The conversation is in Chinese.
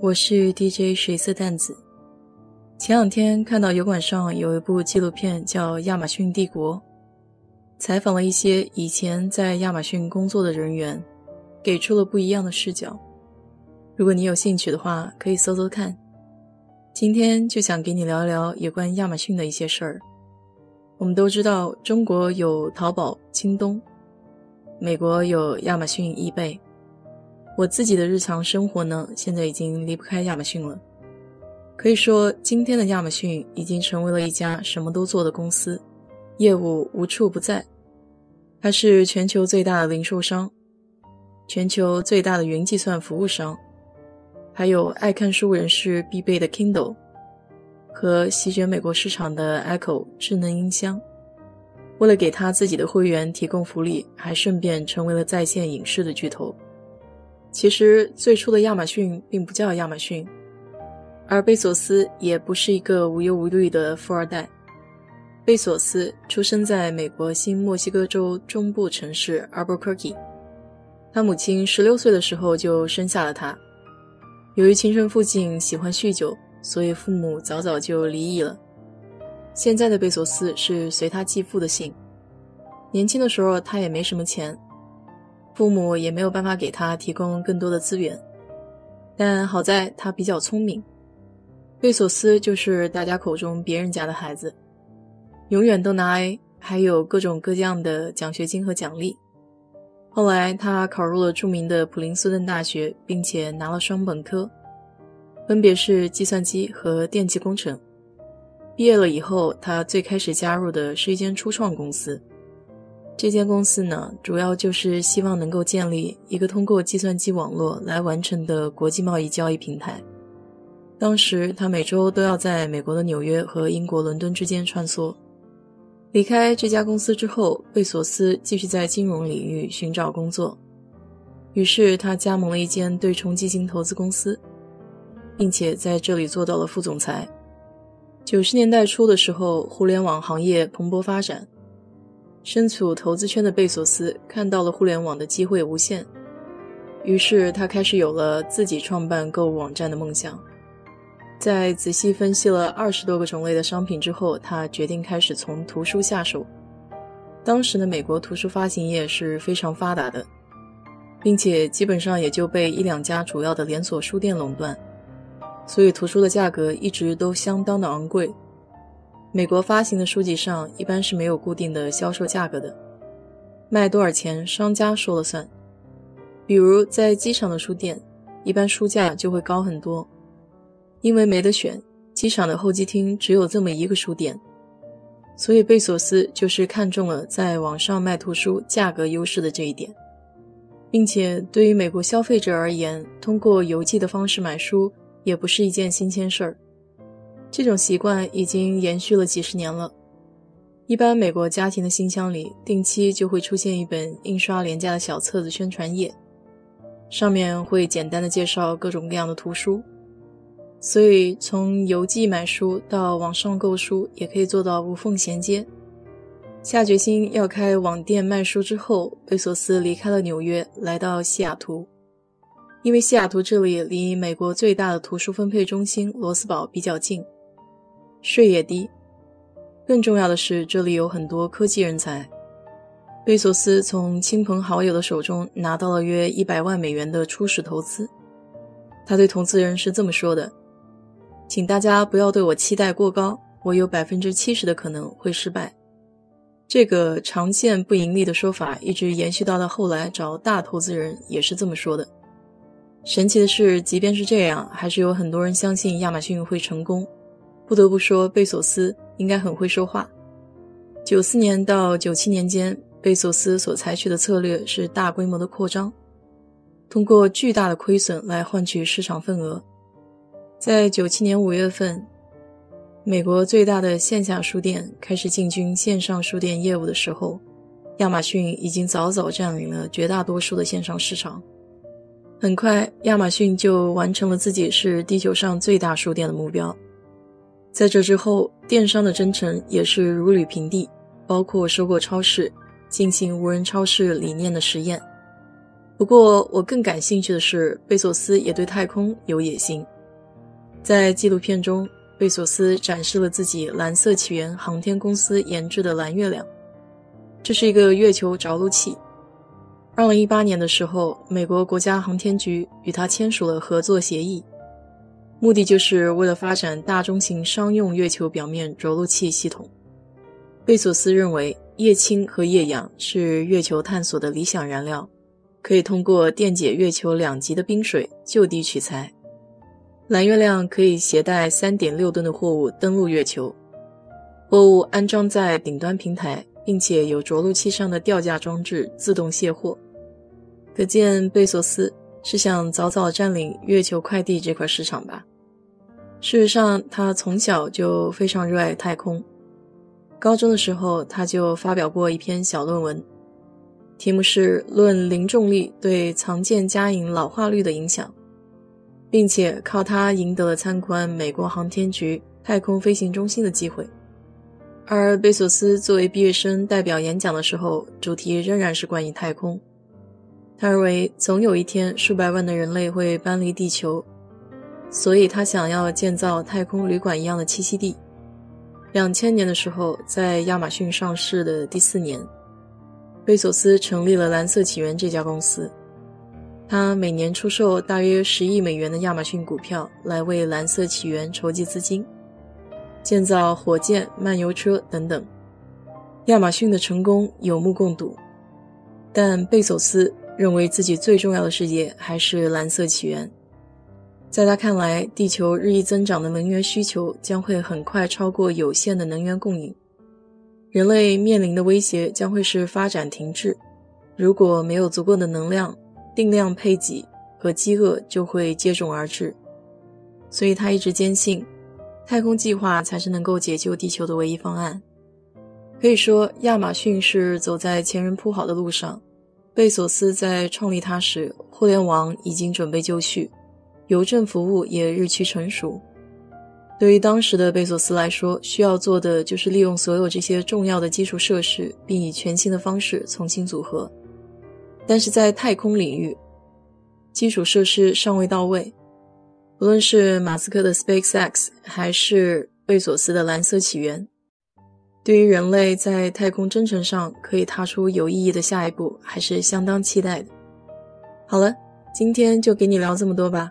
我是 DJ 水色淡子。前两天看到油管上有一部纪录片叫《亚马逊帝国》，采访了一些以前在亚马逊工作的人员，给出了不一样的视角。如果你有兴趣的话，可以搜搜看。今天就想给你聊聊有关亚马逊的一些事儿。我们都知道，中国有淘宝、京东，美国有亚马逊、易贝。我自己的日常生活呢，现在已经离不开亚马逊了。可以说，今天的亚马逊已经成为了一家什么都做的公司，业务无处不在。它是全球最大的零售商，全球最大的云计算服务商，还有爱看书人士必备的 Kindle 和席卷美国市场的 Echo 智能音箱。为了给他自己的会员提供福利，还顺便成为了在线影视的巨头。其实，最初的亚马逊并不叫亚马逊。而贝索斯也不是一个无忧无虑的富二代。贝索斯出生在美国新墨西哥州中部城市 Albuquerque，他母亲十六岁的时候就生下了他。由于亲生父亲喜欢酗酒，所以父母早早就离异了。现在的贝索斯是随他继父的姓。年轻的时候他也没什么钱，父母也没有办法给他提供更多的资源，但好在他比较聪明。贝索斯就是大家口中别人家的孩子，永远都拿 A，还有各种各样的奖学金和奖励。后来他考入了著名的普林斯顿大学，并且拿了双本科，分别是计算机和电气工程。毕业了以后，他最开始加入的是一间初创公司。这间公司呢，主要就是希望能够建立一个通过计算机网络来完成的国际贸易交易平台。当时他每周都要在美国的纽约和英国伦敦之间穿梭。离开这家公司之后，贝索斯继续在金融领域寻找工作，于是他加盟了一间对冲基金投资公司，并且在这里做到了副总裁。九十年代初的时候，互联网行业蓬勃发展，身处投资圈的贝索斯看到了互联网的机会无限，于是他开始有了自己创办购物网站的梦想。在仔细分析了二十多个种类的商品之后，他决定开始从图书下手。当时的美国图书发行业是非常发达的，并且基本上也就被一两家主要的连锁书店垄断，所以图书的价格一直都相当的昂贵。美国发行的书籍上一般是没有固定的销售价格的，卖多少钱商家说了算。比如在机场的书店，一般书价就会高很多。因为没得选，机场的候机厅只有这么一个书店，所以贝索斯就是看中了在网上卖图书价格优势的这一点，并且对于美国消费者而言，通过邮寄的方式买书也不是一件新鲜事儿。这种习惯已经延续了几十年了。一般美国家庭的信箱里定期就会出现一本印刷廉价的小册子宣传页，上面会简单的介绍各种各样的图书。所以，从邮寄买书到网上购书，也可以做到无缝衔接。下决心要开网店卖书之后，贝索斯离开了纽约，来到西雅图。因为西雅图这里离美国最大的图书分配中心罗斯堡比较近，税也低。更重要的是，这里有很多科技人才。贝索斯从亲朋好友的手中拿到了约一百万美元的初始投资。他对投资人是这么说的。请大家不要对我期待过高，我有百分之七十的可能会失败。这个长线不盈利的说法一直延续到了后来找大投资人也是这么说的。神奇的是，即便是这样，还是有很多人相信亚马逊会成功。不得不说，贝索斯应该很会说话。九四年到九七年间，贝索斯所采取的策略是大规模的扩张，通过巨大的亏损来换取市场份额。在九七年五月份，美国最大的线下书店开始进军线上书店业务的时候，亚马逊已经早早占领了绝大多数的线上市场。很快，亚马逊就完成了自己是地球上最大书店的目标。在这之后，电商的征程也是如履平地，包括收购超市、进行无人超市理念的实验。不过，我更感兴趣的是，贝索斯也对太空有野心。在纪录片中，贝索斯展示了自己蓝色起源航天公司研制的蓝月亮，这是一个月球着陆器。二零一八年的时候，美国国家航天局与他签署了合作协议，目的就是为了发展大中型商用月球表面着陆器系统。贝索斯认为，液氢和液氧是月球探索的理想燃料。可以通过电解月球两极的冰水就地取材。蓝月亮可以携带三点六吨的货物登陆月球，货物安装在顶端平台，并且有着陆器上的吊架装置自动卸货。可见贝索斯是想早早占领月球快递这块市场吧？事实上，他从小就非常热爱太空。高中的时候，他就发表过一篇小论文。题目是《论零重力对藏舰加引老化率的影响》，并且靠它赢得了参观美国航天局太空飞行中心的机会。而贝索斯作为毕业生代表演讲的时候，主题仍然是关于太空。他认为总有一天数百万的人类会搬离地球，所以他想要建造太空旅馆一样的栖息地。两千年的时候，在亚马逊上市的第四年。贝索斯成立了蓝色起源这家公司，他每年出售大约十亿美元的亚马逊股票来为蓝色起源筹集资金，建造火箭、漫游车等等。亚马逊的成功有目共睹，但贝索斯认为自己最重要的事业还是蓝色起源。在他看来，地球日益增长的能源需求将会很快超过有限的能源供应。人类面临的威胁将会是发展停滞。如果没有足够的能量，定量配给和饥饿就会接踵而至。所以他一直坚信，太空计划才是能够解救地球的唯一方案。可以说，亚马逊是走在前人铺好的路上。贝索斯在创立它时，互联网已经准备就绪，邮政服务也日趋成熟。对于当时的贝索斯来说，需要做的就是利用所有这些重要的基础设施，并以全新的方式重新组合。但是在太空领域，基础设施尚未到位。无论是马斯克的 SpaceX，还是贝索斯的蓝色起源，对于人类在太空征程上可以踏出有意义的下一步，还是相当期待的。好了，今天就给你聊这么多吧。